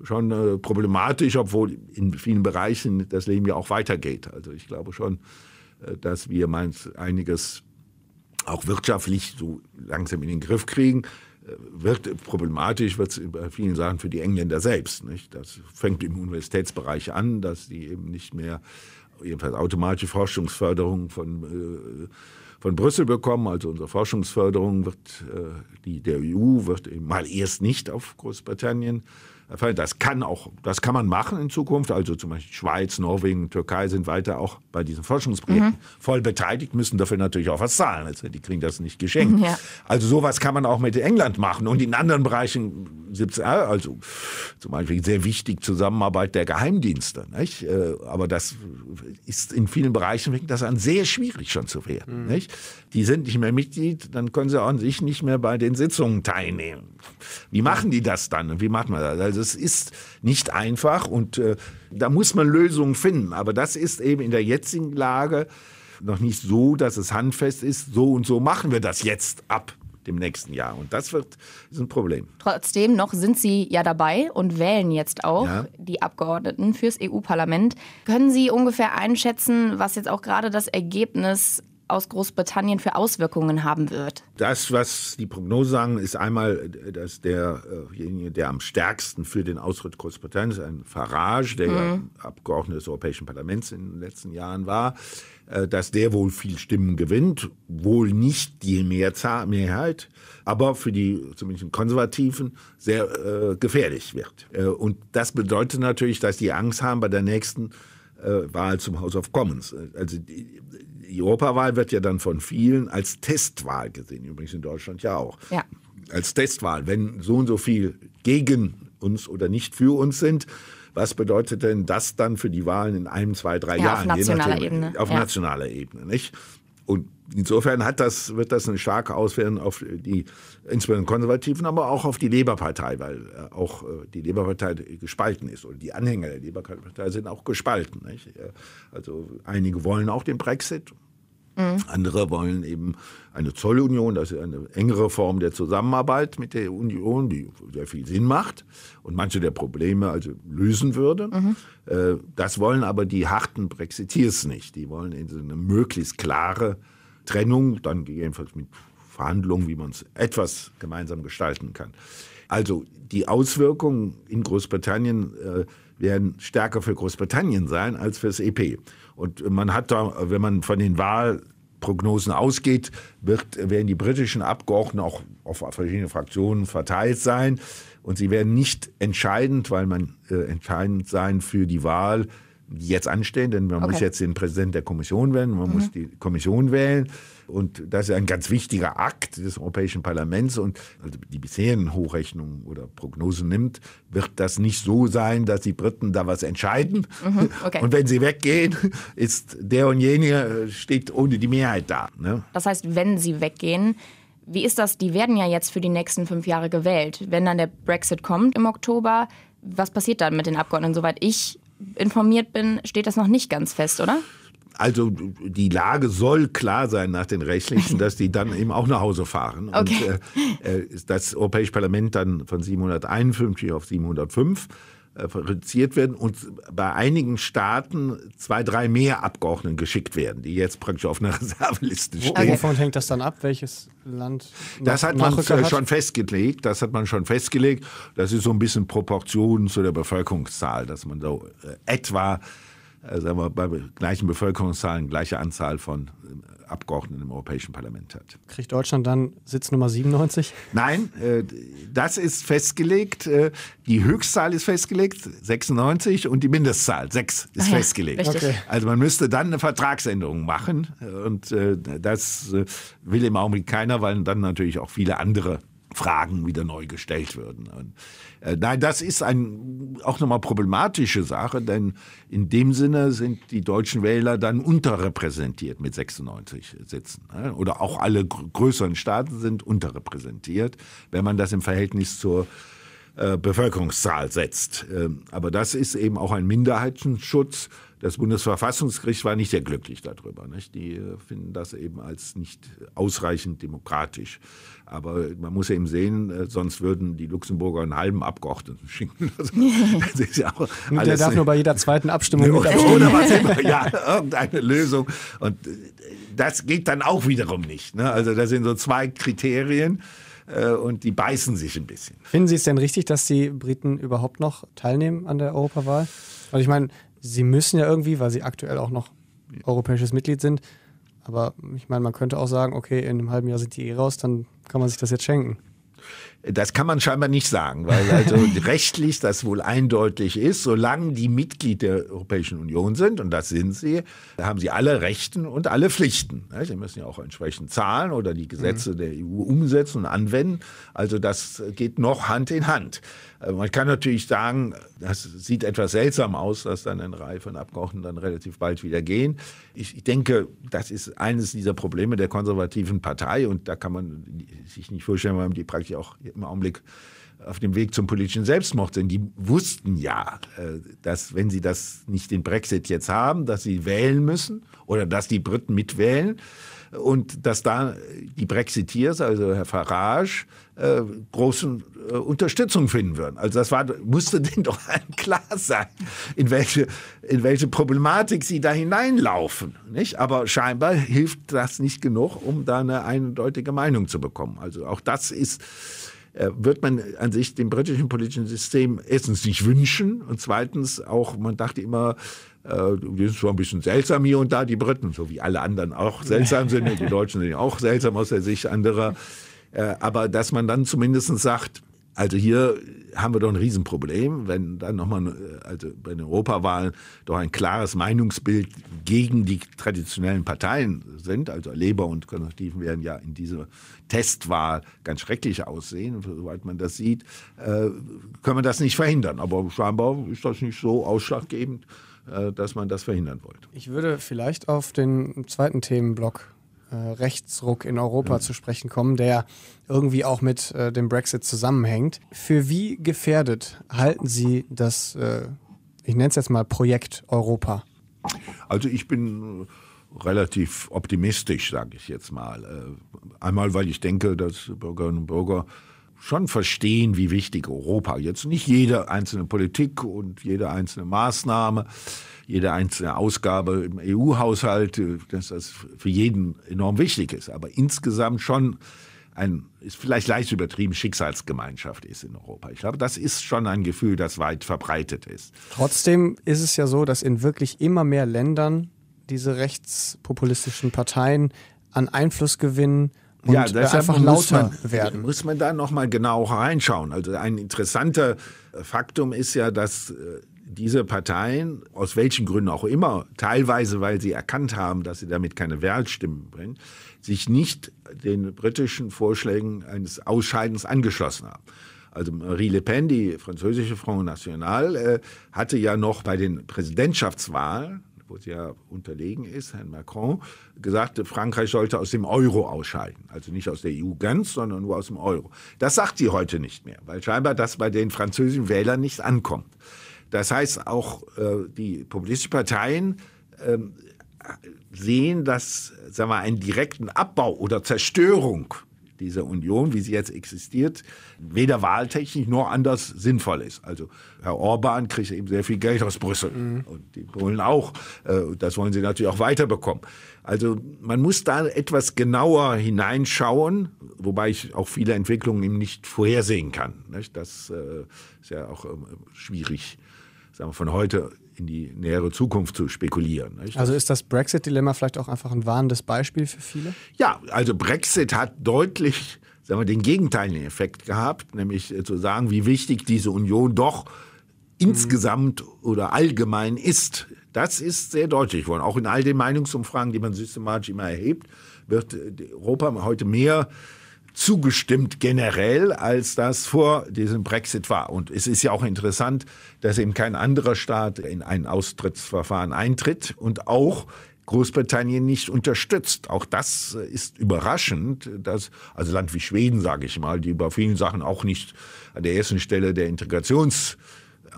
schon äh, problematisch, obwohl in vielen Bereichen das Leben ja auch weitergeht. Also ich glaube schon, äh, dass wir einiges auch wirtschaftlich so langsam in den Griff kriegen wird problematisch, wird es bei vielen Sachen für die Engländer selbst. Nicht? Das fängt im Universitätsbereich an, dass die eben nicht mehr jedenfalls automatische Forschungsförderung von, äh, von Brüssel bekommen. Also unsere Forschungsförderung wird, äh, die der EU wird eben mal erst nicht auf Großbritannien das kann auch, das kann man machen in Zukunft. Also zum Beispiel Schweiz, Norwegen, Türkei sind weiter auch bei diesen Forschungsprojekten mhm. voll beteiligt, müssen dafür natürlich auch was zahlen. Also die kriegen das nicht geschenkt. Ja. Also sowas kann man auch mit England machen und in anderen Bereichen, also zum Beispiel sehr wichtig Zusammenarbeit der Geheimdienste. Nicht? Äh, aber das ist in vielen Bereichen fängt das an sehr schwierig schon zu werden. Mhm. Nicht? Die sind nicht mehr Mitglied, dann können sie an sich nicht mehr bei den Sitzungen teilnehmen. Wie machen die das dann? Wie macht man das? Also es ist nicht einfach und äh, da muss man Lösungen finden. Aber das ist eben in der jetzigen Lage noch nicht so, dass es handfest ist. So und so machen wir das jetzt ab dem nächsten Jahr. Und das wird ist ein Problem. Trotzdem noch sind Sie ja dabei und wählen jetzt auch ja. die Abgeordneten fürs EU-Parlament. Können Sie ungefähr einschätzen, was jetzt auch gerade das Ergebnis aus Großbritannien für Auswirkungen haben wird? Das, was die Prognosen sagen, ist einmal, dass derjenige, der am stärksten für den Austritt Großbritanniens, ein Farage, der mhm. ja Abgeordneter des Europäischen Parlaments in den letzten Jahren war, äh, dass der wohl viel Stimmen gewinnt, wohl nicht die Mehrzahl, Mehrheit, aber für die zumindest Konservativen sehr äh, gefährlich wird. Äh, und das bedeutet natürlich, dass die Angst haben bei der nächsten äh, Wahl zum House of Commons. Also die, die Europawahl wird ja dann von vielen als Testwahl gesehen, übrigens in Deutschland ja auch. Ja. Als Testwahl. Wenn so und so viel gegen uns oder nicht für uns sind, was bedeutet denn das dann für die Wahlen in einem, zwei, drei ja, Jahren? Auf nationaler Ebene. Auf ja. nationaler Ebene, nicht? Und insofern hat das, wird das eine starke Auswirkung auf die insbesondere Konservativen, aber auch auf die Labour-Partei, weil äh, auch äh, die Labour-Partei gespalten ist. Und die Anhänger der Labour-Partei sind auch gespalten. Nicht? Also einige wollen auch den Brexit. Mhm. Andere wollen eben eine Zollunion, das ist eine engere Form der Zusammenarbeit mit der Union, die sehr viel Sinn macht und manche der Probleme also lösen würde. Mhm. Äh, das wollen aber die harten Brexiteers nicht. Die wollen eine möglichst klare Trennung, dann gegebenenfalls mit Verhandlungen, wie man es etwas gemeinsam gestalten kann. Also die Auswirkungen in Großbritannien äh, werden stärker für Großbritannien sein als fürs EP. Und man hat da, wenn man von den Wahlprognosen ausgeht, wird, werden die britischen Abgeordneten auch auf verschiedene Fraktionen verteilt sein. Und sie werden nicht entscheidend, weil man äh, entscheidend sein für die Wahl die jetzt anstehen, denn man okay. muss jetzt den Präsidenten der Kommission wählen, man mhm. muss die Kommission wählen. Und das ist ein ganz wichtiger Akt des Europäischen Parlaments. Und also die bisherigen Hochrechnungen oder Prognosen nimmt, wird das nicht so sein, dass die Briten da was entscheiden. Mhm. Okay. Und wenn sie weggehen, ist der und jenige steht ohne die Mehrheit da. Ne? Das heißt, wenn sie weggehen, wie ist das? Die werden ja jetzt für die nächsten fünf Jahre gewählt. Wenn dann der Brexit kommt im Oktober, was passiert dann mit den Abgeordneten? Soweit ich informiert bin, steht das noch nicht ganz fest, oder? Also die Lage soll klar sein nach den rechtlichen, dass die dann eben auch nach Hause fahren. Okay. Und äh, äh das Europäische Parlament dann von 751 auf 705 äh, reduziert werden und bei einigen Staaten zwei, drei mehr Abgeordneten geschickt werden, die jetzt praktisch auf einer Reserveliste stehen. Okay. Wovon hängt das dann ab? Welches Land? Das hat man hat? schon festgelegt. Das hat man schon festgelegt. Das ist so ein bisschen Proportion zu der Bevölkerungszahl, dass man so äh, etwa äh, sagen wir, bei gleichen Bevölkerungszahlen gleiche Anzahl von äh, Abgeordneten im Europäischen Parlament hat. Kriegt Deutschland dann Sitz Nummer 97? Nein, äh, das ist festgelegt. Äh, die Höchstzahl ist festgelegt, 96, und die Mindestzahl, 6, ist ah, festgelegt. Okay. Also man müsste dann eine Vertragsänderung machen. Und äh, das äh, will im Augenblick keiner, weil dann natürlich auch viele andere Fragen wieder neu gestellt würden. Und, äh, nein, das ist ein, auch nochmal problematische Sache, denn in dem Sinne sind die deutschen Wähler dann unterrepräsentiert mit 96 Sitzen. Ne? Oder auch alle größeren Staaten sind unterrepräsentiert, wenn man das im Verhältnis zur äh, Bevölkerungszahl setzt. Ähm, aber das ist eben auch ein Minderheitenschutz. Das Bundesverfassungsgericht war nicht sehr glücklich darüber. Nicht? Die äh, finden das eben als nicht ausreichend demokratisch. Aber man muss eben sehen, äh, sonst würden die Luxemburger einen halben Abgeordneten schicken. Also, das ist ja auch Der darf nur bei jeder zweiten Abstimmung mit Oder was immer. Ja, irgendeine Lösung. Und das geht dann auch wiederum nicht. Ne? Also das sind so zwei Kriterien äh, und die beißen sich ein bisschen. Finden Sie es denn richtig, dass die Briten überhaupt noch teilnehmen an der Europawahl? Also ich meine, sie müssen ja irgendwie, weil sie aktuell auch noch europäisches Mitglied sind. Aber ich meine, man könnte auch sagen, okay, in einem halben Jahr sind die eh raus, dann kann man sich das jetzt schenken. Das kann man scheinbar nicht sagen, weil also rechtlich das wohl eindeutig ist, solange die Mitglied der Europäischen Union sind, und das sind sie, haben sie alle Rechten und alle Pflichten. Sie müssen ja auch entsprechend zahlen oder die Gesetze mhm. der EU umsetzen und anwenden. Also das geht noch Hand in Hand. Äh, man kann natürlich sagen, das sieht etwas seltsam aus, dass dann eine Reihe von Abgeordneten dann relativ bald wieder gehen. Ich denke, das ist eines dieser Probleme der konservativen Partei und da kann man sich nicht vorstellen, weil die praktisch auch im Augenblick auf dem Weg zum politischen Selbstmord sind. Die wussten ja, äh, dass wenn sie das nicht den Brexit jetzt haben, dass sie wählen müssen oder dass die Briten mitwählen und dass da die Brexiteers, also Herr Farage, äh, großen äh, Unterstützung finden würden. Also das war, musste denen doch klar sein, in welche, in welche Problematik sie da hineinlaufen. Nicht? Aber scheinbar hilft das nicht genug, um da eine eindeutige Meinung zu bekommen. Also auch das ist äh, wird man an sich dem britischen politischen System erstens nicht wünschen und zweitens auch, man dachte immer, äh, die sind zwar ein bisschen seltsam hier und da, die Briten, so wie alle anderen auch seltsam sind. Die Deutschen sind auch seltsam aus der Sicht anderer. Äh, aber dass man dann zumindest sagt, also hier haben wir doch ein Riesenproblem, wenn dann nochmal, äh, also bei den Europawahlen doch ein klares Meinungsbild gegen die traditionellen Parteien sind. Also Labour und Konservativen werden ja in dieser Testwahl ganz schrecklich aussehen. soweit man das sieht, äh, können wir das nicht verhindern. Aber scheinbar ist das nicht so ausschlaggebend, dass man das verhindern wollte. Ich würde vielleicht auf den zweiten Themenblock äh, Rechtsruck in Europa ja. zu sprechen kommen, der irgendwie auch mit äh, dem Brexit zusammenhängt. Für wie gefährdet halten Sie das, äh, ich nenne es jetzt mal Projekt Europa? Also ich bin relativ optimistisch, sage ich jetzt mal. Äh, einmal, weil ich denke, dass Bürgerinnen und Bürger schon verstehen, wie wichtig Europa jetzt nicht jede einzelne Politik und jede einzelne Maßnahme, jede einzelne Ausgabe im EU-Haushalt, dass das für jeden enorm wichtig ist, aber insgesamt schon ein, ist vielleicht leicht übertrieben, Schicksalsgemeinschaft ist in Europa. Ich glaube, das ist schon ein Gefühl, das weit verbreitet ist. Trotzdem ist es ja so, dass in wirklich immer mehr Ländern diese rechtspopulistischen Parteien an Einfluss gewinnen und ja, einfach lauter man, werden. Muss man da nochmal genau reinschauen. Also ein interessanter Faktum ist ja, dass äh, diese Parteien, aus welchen Gründen auch immer, teilweise weil sie erkannt haben, dass sie damit keine Wählstimmen bringen, sich nicht den britischen Vorschlägen eines Ausscheidens angeschlossen haben. Also Marie Le Pen, die französische Front National, äh, hatte ja noch bei den Präsidentschaftswahlen wo sie ja unterlegen ist, Herrn Macron, gesagt, Frankreich sollte aus dem Euro ausscheiden. Also nicht aus der EU ganz, sondern nur aus dem Euro. Das sagt sie heute nicht mehr, weil scheinbar das bei den französischen Wählern nicht ankommt. Das heißt, auch äh, die populistischen Parteien äh, sehen, dass sagen wir, einen direkten Abbau oder Zerstörung dieser Union, wie sie jetzt existiert, weder wahltechnisch noch anders sinnvoll ist. Also Herr Orban kriegt eben sehr viel Geld aus Brüssel mhm. und die Polen auch. Äh, das wollen sie natürlich auch weiterbekommen. Also man muss da etwas genauer hineinschauen, wobei ich auch viele Entwicklungen eben nicht vorhersehen kann. Das äh, ist ja auch ähm, schwierig, sagen wir, von heute in die nähere Zukunft zu spekulieren. Nicht? Also ist das Brexit-Dilemma vielleicht auch einfach ein warnendes Beispiel für viele? Ja, also Brexit hat deutlich sagen wir, den gegenteiligen Effekt gehabt, nämlich äh, zu sagen, wie wichtig diese Union doch insgesamt oder allgemein ist. Das ist sehr deutlich geworden. Auch in all den Meinungsumfragen, die man systematisch immer erhebt, wird äh, Europa heute mehr zugestimmt generell, als das vor diesem Brexit war. Und es ist ja auch interessant, dass eben kein anderer Staat in ein Austrittsverfahren eintritt und auch Großbritannien nicht unterstützt. Auch das ist überraschend, dass also Land wie Schweden, sage ich mal, die bei vielen Sachen auch nicht an der ersten Stelle der Integrations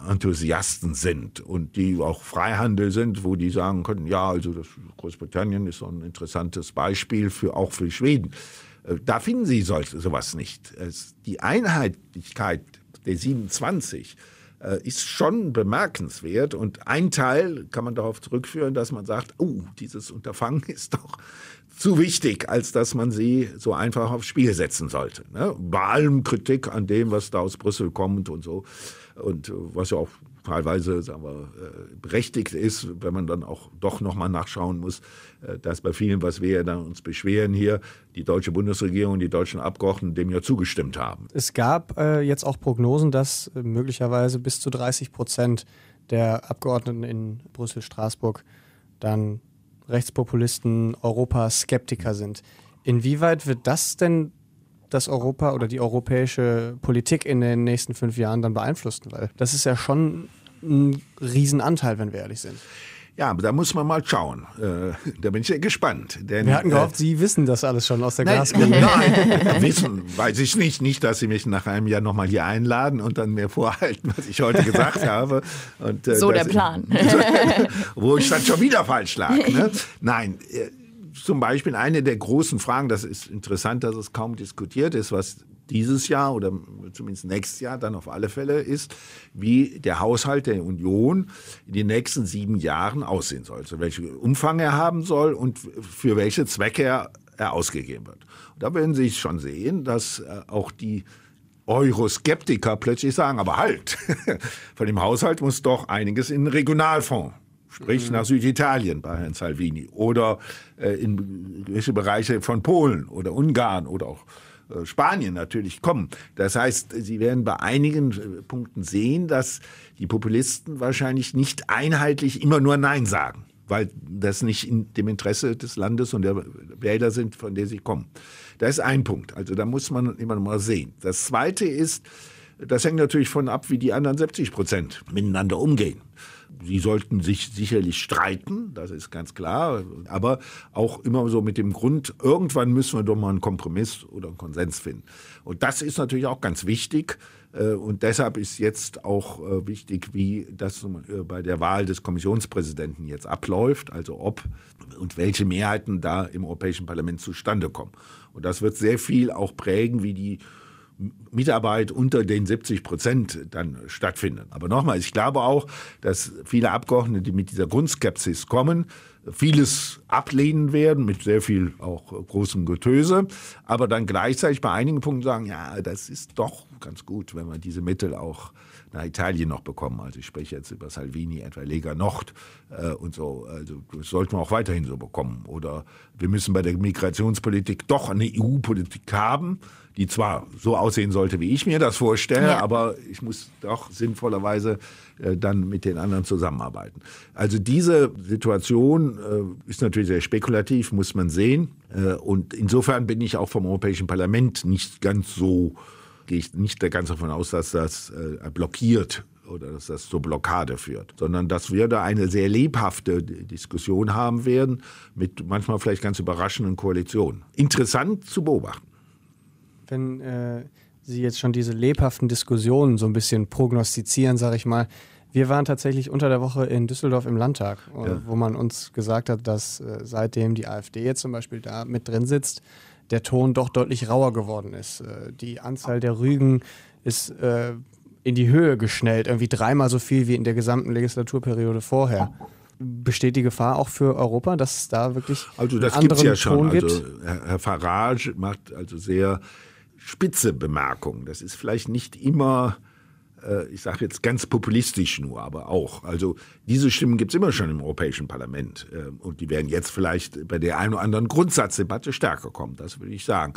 Enthusiasten sind und die auch Freihandel sind, wo die sagen können, ja, also Großbritannien ist so ein interessantes Beispiel für auch für Schweden. Äh, da finden Sie solch, sowas nicht. Die Einheitlichkeit der 27 äh, ist schon bemerkenswert und ein Teil kann man darauf zurückführen, dass man sagt, oh, dieses Unterfangen ist doch zu wichtig, als dass man sie so einfach aufs Spiel setzen sollte. Ne? Bei allem Kritik an dem, was da aus Brüssel kommt und so und was ja auch teilweise sagen wir, äh, berechtigt ist, wenn man dann auch doch nochmal nachschauen muss, äh, dass bei vielen, was wir dann uns beschweren hier, die deutsche Bundesregierung und die deutschen Abgeordneten dem ja zugestimmt haben. Es gab äh, jetzt auch Prognosen, dass äh, möglicherweise bis zu 30 Prozent der Abgeordneten in Brüssel-Straßburg dann Rechtspopulisten, Europaskeptiker sind. Inwieweit wird das denn das Europa oder die europäische Politik in den nächsten fünf Jahren dann beeinflussen? Weil das ist ja schon ein Riesenanteil, wenn wir ehrlich sind. Ja, aber da muss man mal schauen. Äh, da bin ich sehr gespannt. Denn, wir hatten gehofft, äh, Sie wissen das alles schon aus der Glaskugel. Nein, wissen weiß ich nicht. Nicht, dass Sie mich nach einem Jahr nochmal hier einladen und dann mir vorhalten, was ich heute gesagt habe. Und, äh, so der Plan. wo ich dann schon wieder falsch lag. Ne? Nein, äh, zum Beispiel eine der großen Fragen, das ist interessant, dass es kaum diskutiert ist, was dieses Jahr oder zumindest nächstes Jahr dann auf alle Fälle ist, wie der Haushalt der Union in den nächsten sieben Jahren aussehen soll. Also welchen Umfang er haben soll und für welche Zwecke er, er ausgegeben wird. Und da werden Sie schon sehen, dass äh, auch die Euroskeptiker plötzlich sagen, aber halt, von dem Haushalt muss doch einiges in den Regionalfonds sprich mhm. nach Süditalien bei Herrn Salvini oder äh, in gewisse Bereiche von Polen oder Ungarn oder auch Spanien natürlich kommen. Das heißt, Sie werden bei einigen äh, Punkten sehen, dass die Populisten wahrscheinlich nicht einheitlich immer nur Nein sagen, weil das nicht in dem Interesse des Landes und der Wähler sind, von der sie kommen. Das ist ein Punkt. Also da muss man immer noch mal sehen. Das Zweite ist, das hängt natürlich von ab, wie die anderen 70 Prozent miteinander umgehen. Sie sollten sich sicherlich streiten, das ist ganz klar, aber auch immer so mit dem Grund, irgendwann müssen wir doch mal einen Kompromiss oder einen Konsens finden. Und das ist natürlich auch ganz wichtig. Äh, und deshalb ist jetzt auch äh, wichtig, wie das äh, bei der Wahl des Kommissionspräsidenten jetzt abläuft, also ob und welche Mehrheiten da im Europäischen Parlament zustande kommen. Und das wird sehr viel auch prägen, wie die Mitarbeit unter den 70 Prozent dann stattfinden. Aber nochmal, ich glaube auch, dass viele Abgeordnete, die mit dieser Grundskepsis kommen, vieles ablehnen werden, mit sehr viel auch großem Getöse, aber dann gleichzeitig bei einigen Punkten sagen, ja, das ist doch ganz gut, wenn wir diese Mittel auch nach Italien noch bekommen. Also ich spreche jetzt über Salvini, etwa Lega Nord äh, und so. Also das sollten wir auch weiterhin so bekommen. Oder wir müssen bei der Migrationspolitik doch eine EU-Politik haben, die zwar so aussehen sollte, wie ich mir das vorstelle, ja. aber ich muss doch sinnvollerweise äh, dann mit den anderen zusammenarbeiten. Also diese Situation äh, ist natürlich sehr spekulativ, muss man sehen. Äh, und insofern bin ich auch vom Europäischen Parlament nicht ganz so gehe ich nicht ganz davon aus, dass das äh, blockiert oder dass das zur Blockade führt, sondern dass wir da eine sehr lebhafte Diskussion haben werden mit manchmal vielleicht ganz überraschenden Koalitionen. Interessant zu beobachten. Wenn äh, Sie jetzt schon diese lebhaften Diskussionen so ein bisschen prognostizieren, sage ich mal, wir waren tatsächlich unter der Woche in Düsseldorf im Landtag, ja. wo man uns gesagt hat, dass äh, seitdem die AfD jetzt zum Beispiel da mit drin sitzt, der Ton doch deutlich rauer geworden ist. Äh, die Anzahl der Rügen ist äh, in die Höhe geschnellt, irgendwie dreimal so viel wie in der gesamten Legislaturperiode vorher. Besteht die Gefahr auch für Europa, dass es da wirklich also das einen anderen ja schon. Ton gibt? Also Herr Farage macht also sehr spitze Bemerkungen. Das ist vielleicht nicht immer ich sage jetzt ganz populistisch nur, aber auch. Also diese Stimmen gibt es immer schon im Europäischen Parlament. Äh, und die werden jetzt vielleicht bei der einen oder anderen Grundsatzdebatte stärker kommen, das würde ich sagen.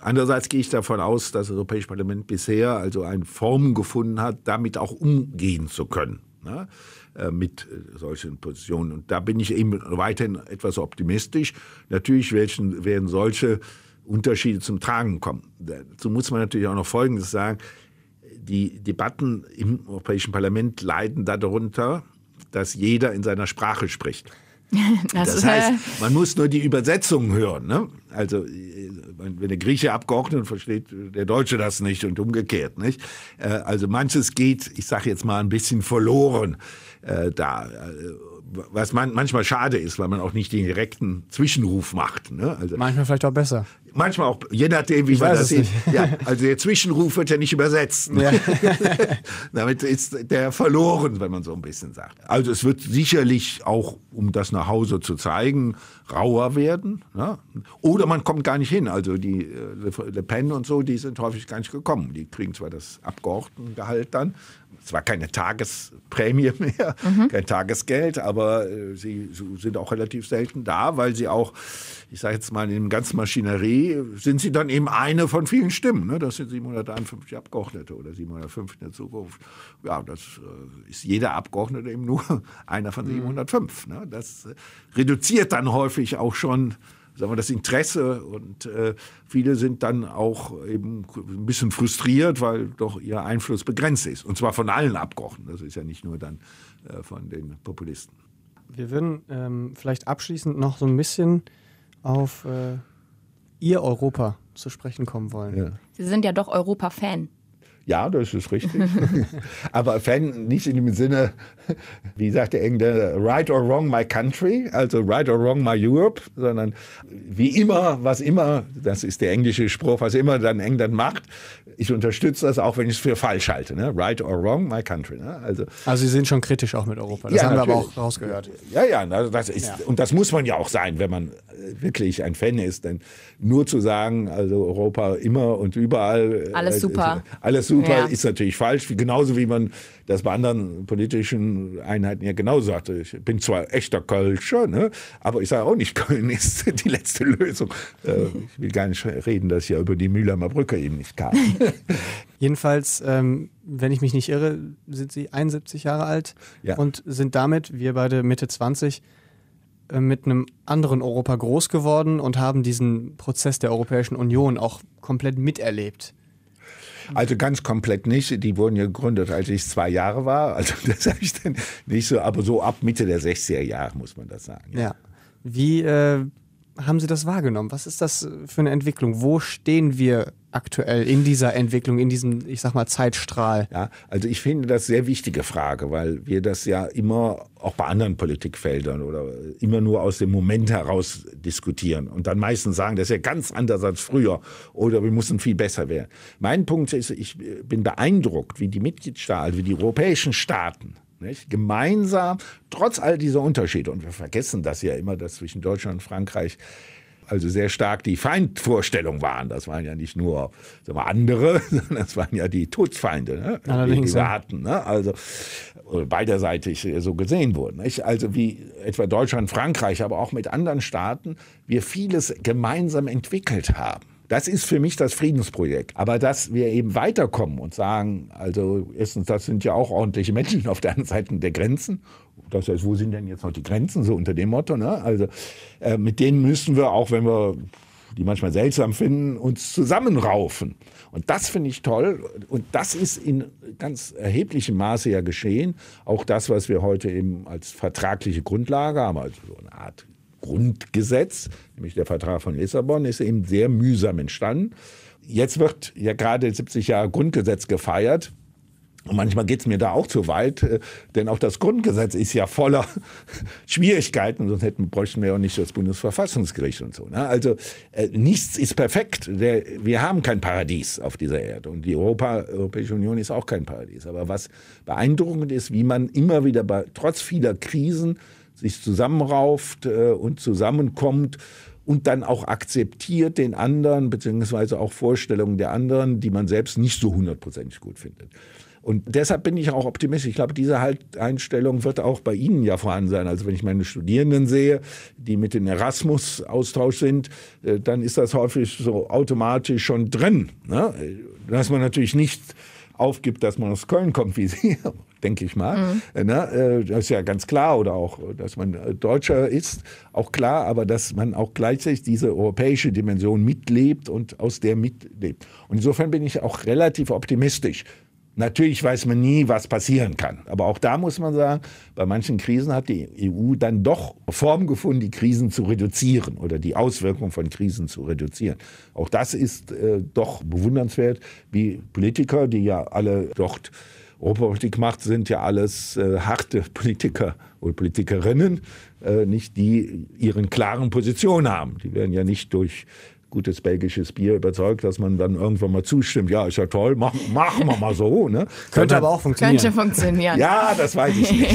Andererseits gehe ich davon aus, dass das Europäische Parlament bisher also eine Form gefunden hat, damit auch umgehen zu können. Ne? Äh, mit solchen Positionen. Und da bin ich eben weiterhin etwas optimistisch. Natürlich werden solche Unterschiede zum Tragen kommen. Dazu muss man natürlich auch noch Folgendes sagen die Debatten im Europäischen Parlament leiden darunter, dass jeder in seiner Sprache spricht. Das, das heißt, man muss nur die Übersetzung hören. Ne? Also wenn der Grieche Abgeordnete versteht der Deutsche das nicht und umgekehrt. Nicht? Äh, also manches geht, ich sage jetzt mal, ein bisschen verloren äh, da. Was man, manchmal schade ist, weil man auch nicht den direkten Zwischenruf macht. Ne? Also, manchmal vielleicht auch besser. Manchmal auch, je nachdem, wie ich man das sieht. Ja, also der Zwischenruf wird ja nicht übersetzt. Ja. Damit ist der verloren, wenn man so ein bisschen sagt. Also es wird sicherlich auch, um das nach Hause zu zeigen, rauer werden. Ne? Oder man kommt gar nicht hin. Also die äh, Le Pen und so, die sind häufig gar nicht gekommen. Die kriegen zwar das Abgeordnetengehalt dann, zwar keine Tagesprämie mehr, mhm. kein Tagesgeld, aber äh, sie sind auch relativ selten da, weil sie auch, ich sage jetzt mal, in dem ganzen Maschinerie sind sie dann eben eine von vielen Stimmen. Ne? Das sind 751 Abgeordnete oder 705 in der Zukunft. Ja, das äh, ist jeder Abgeordnete eben nur einer von 705. Mhm. Ne? Das äh, reduziert dann häufig auch schon sagen wir, das Interesse und äh, viele sind dann auch eben ein bisschen frustriert, weil doch ihr Einfluss begrenzt ist. Und zwar von allen Abgeordneten. Das ist ja nicht nur dann äh, von den Populisten. Wir würden ähm, vielleicht abschließend noch so ein bisschen auf äh, Ihr Europa zu sprechen kommen wollen. Ja. Sie sind ja doch Europa-Fan. Ja, das ist richtig. Aber Fan nicht in dem Sinne, wie sagt der Engländer, right or wrong my country, also right or wrong my Europe, sondern wie immer, was immer, das ist der englische Spruch, was immer dann England macht, ich unterstütze das auch, wenn ich es für falsch halte. Ne? Right or wrong my country. Ne? Also, also Sie sind schon kritisch auch mit Europa, das ja, haben natürlich. wir aber auch rausgehört. Ja, ja, das ist, ja. und das muss man ja auch sein, wenn man wirklich ein Fan ist, denn nur zu sagen, also Europa immer und überall. Alles äh, super. Alles super ja. ist natürlich falsch, genauso wie man das bei anderen politischen Einheiten ja genau sagte. Ich bin zwar echter Kölscher, ne, aber ich sage auch nicht, Köln ist die letzte Lösung. Äh, ich will gar nicht reden, dass ich ja über die Mühlheimer Brücke eben nicht kam. Jedenfalls, ähm, wenn ich mich nicht irre, sind Sie 71 Jahre alt ja. und sind damit, wir beide Mitte 20, äh, mit einem anderen Europa groß geworden und haben diesen Prozess der Europäischen Union auch komplett miterlebt. Also ganz komplett nicht. Die wurden ja gegründet, als ich zwei Jahre war. Also das habe ich dann nicht so, aber so ab Mitte der 60er Jahre muss man das sagen. Ja. Wie äh, haben Sie das wahrgenommen? Was ist das für eine Entwicklung? Wo stehen wir aktuell in dieser Entwicklung, in diesem, ich sag mal, Zeitstrahl? Ja, also ich finde das sehr wichtige Frage, weil wir das ja immer auch bei anderen Politikfeldern oder immer nur aus dem Moment heraus diskutieren und dann meistens sagen, das ist ja ganz anders als früher oder wir müssen viel besser werden. Mein Punkt ist, ich bin beeindruckt, wie die Mitgliedstaaten, wie die europäischen Staaten nicht? Gemeinsam, trotz all dieser Unterschiede, und wir vergessen das ja immer, dass zwischen Deutschland und Frankreich also sehr stark die Feindvorstellung waren. Das waren ja nicht nur wir, andere, sondern das waren ja die Todfeinde, ne? die, die wir hatten. Ne? Also beiderseitig so gesehen wurden. Nicht? Also wie etwa Deutschland, Frankreich, aber auch mit anderen Staaten, wir vieles gemeinsam entwickelt haben. Das ist für mich das Friedensprojekt. Aber dass wir eben weiterkommen und sagen, also erstens, das sind ja auch ordentliche Menschen auf der anderen Seite der Grenzen. Das heißt, wo sind denn jetzt noch die Grenzen, so unter dem Motto. Ne? Also äh, mit denen müssen wir, auch wenn wir die manchmal seltsam finden, uns zusammenraufen. Und das finde ich toll. Und das ist in ganz erheblichem Maße ja geschehen. Auch das, was wir heute eben als vertragliche Grundlage haben, also so eine Art Grundgesetz, nämlich der Vertrag von Lissabon, ist eben sehr mühsam entstanden. Jetzt wird ja gerade 70 Jahre Grundgesetz gefeiert. Und manchmal geht es mir da auch zu weit, äh, denn auch das Grundgesetz ist ja voller Schwierigkeiten, sonst hätten, bräuchten wir ja auch nicht das Bundesverfassungsgericht und so. Ne? Also äh, nichts ist perfekt. Der, wir haben kein Paradies auf dieser Erde und die Europa, Europäische Union ist auch kein Paradies. Aber was beeindruckend ist, wie man immer wieder bei, trotz vieler Krisen sich zusammenrauft äh, und zusammenkommt und dann auch akzeptiert den anderen, beziehungsweise auch Vorstellungen der anderen, die man selbst nicht so hundertprozentig gut findet. Und deshalb bin ich auch optimistisch. Ich glaube, diese halt Einstellung wird auch bei Ihnen ja vorhanden sein. Also wenn ich meine Studierenden sehe, die mit dem Erasmus-Austausch sind, äh, dann ist das häufig so automatisch schon drin. Ne? Dass man natürlich nicht aufgibt, dass man aus Köln kommt wie Sie, denke ich mal. Mhm. Ne? Äh, das ist ja ganz klar. Oder auch, dass man äh, Deutscher ist, auch klar. Aber dass man auch gleichzeitig diese europäische Dimension mitlebt und aus der mitlebt. Und insofern bin ich auch relativ optimistisch. Natürlich weiß man nie, was passieren kann. Aber auch da muss man sagen, bei manchen Krisen hat die EU dann doch Form gefunden, die Krisen zu reduzieren oder die Auswirkungen von Krisen zu reduzieren. Auch das ist äh, doch bewundernswert, wie Politiker, die ja alle dort Europapolitik macht, sind ja alles äh, harte Politiker oder Politikerinnen, äh, nicht die ihren klaren Positionen haben. Die werden ja nicht durch gutes belgisches Bier überzeugt, dass man dann irgendwann mal zustimmt. Ja, ist ja toll, mach, machen wir mal so. Ne? Könnte aber auch funktionieren. Könnte funktionieren. Ja, das weiß ich nicht.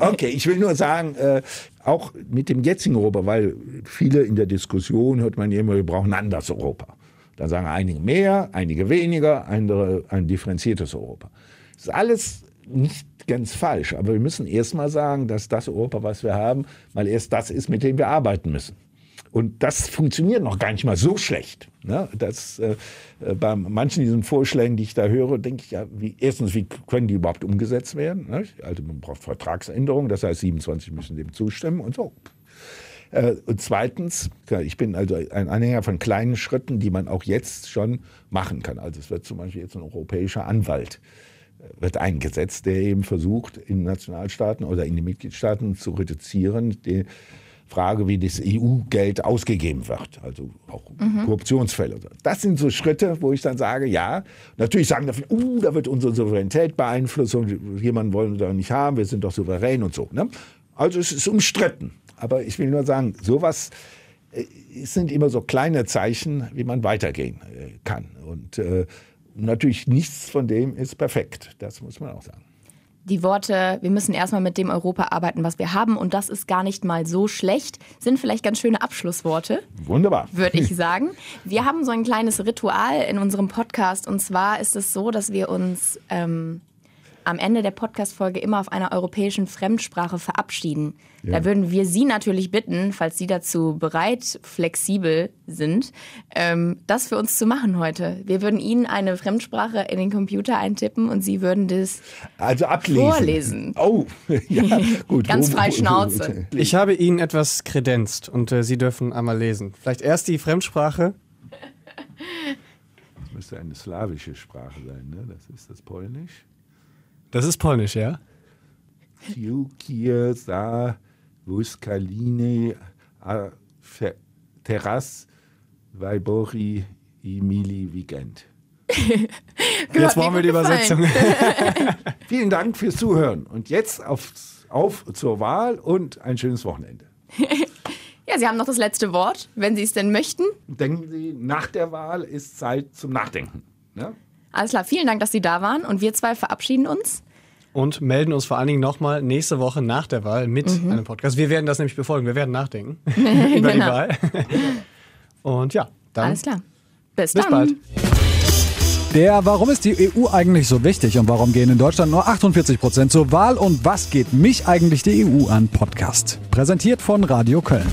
Okay, ich will nur sagen, äh, auch mit dem jetzigen Europa, weil viele in der Diskussion hört man immer, wir brauchen ein anderes Europa. Da sagen einige mehr, einige weniger, andere ein differenziertes Europa. Das ist alles nicht ganz falsch, aber wir müssen erst mal sagen, dass das Europa, was wir haben, mal erst das ist, mit dem wir arbeiten müssen. Und das funktioniert noch gar nicht mal so schlecht. Ne? Das, äh, äh bei manchen diesen Vorschlägen, die ich da höre, denke ich ja, wie, erstens, wie können die überhaupt umgesetzt werden? Ne? Also man braucht Vertragsänderungen, das heißt 27 müssen dem zustimmen und so. Äh, und zweitens, ich bin also ein Anhänger von kleinen Schritten, die man auch jetzt schon machen kann. Also es wird zum Beispiel jetzt ein europäischer Anwalt äh, wird eingesetzt, der eben versucht, in Nationalstaaten oder in den Mitgliedstaaten zu reduzieren, die, Frage, wie das EU-Geld ausgegeben wird, also auch mhm. Korruptionsfälle. Das sind so Schritte, wo ich dann sage, ja, natürlich sagen dafür, uh, da wird unsere Souveränität beeinflusst und jemanden wollen wir da nicht haben, wir sind doch souverän und so. Ne? Also es ist umstritten. Aber ich will nur sagen, sowas äh, es sind immer so kleine Zeichen, wie man weitergehen äh, kann. Und äh, natürlich nichts von dem ist perfekt. Das muss man auch sagen die Worte, wir müssen erstmal mit dem Europa arbeiten, was wir haben und das ist gar nicht mal so schlecht, sind vielleicht ganz schöne Abschlussworte. Wunderbar. Würde ich sagen. Wir haben so ein kleines Ritual in unserem Podcast und zwar ist es so, dass wir uns ähm, am Ende der Podcast-Folge immer auf einer europäischen Fremdsprache verabschieden. Ja. Da würden wir Sie natürlich bitten, falls Sie dazu bereit, flexibel sind, ähm, das für uns zu machen heute. Wir würden Ihnen eine Fremdsprache in den Computer eintippen und Sie würden das also ablesen. vorlesen. Oh, ja, gut. Ganz frei Schnauze. Ich habe Ihnen etwas kredenzt und äh, Sie dürfen einmal lesen. Vielleicht erst die Fremdsprache. Das müsste eine slawische Sprache sein, ne? Das ist das Polnisch. Das ist polnisch, ja? Tiukier sa Vuskaline Terras Weibori Emili Weekend. jetzt brauchen wir die Übersetzung. Vielen Dank fürs Zuhören. Und jetzt auf, auf zur Wahl und ein schönes Wochenende. ja, Sie haben noch das letzte Wort, wenn Sie es denn möchten. Denken Sie, nach der Wahl ist Zeit zum Nachdenken. Ne? Alles klar, vielen Dank, dass Sie da waren und wir zwei verabschieden uns. Und melden uns vor allen Dingen nochmal nächste Woche nach der Wahl mit mhm. einem Podcast. Wir werden das nämlich befolgen. Wir werden nachdenken über die genau. Wahl. Und ja, dann. Alles klar. Bis, bis bald. Der Warum ist die EU eigentlich so wichtig und warum gehen in Deutschland nur 48 Prozent zur Wahl und was geht mich eigentlich die EU an Podcast? Präsentiert von Radio Köln.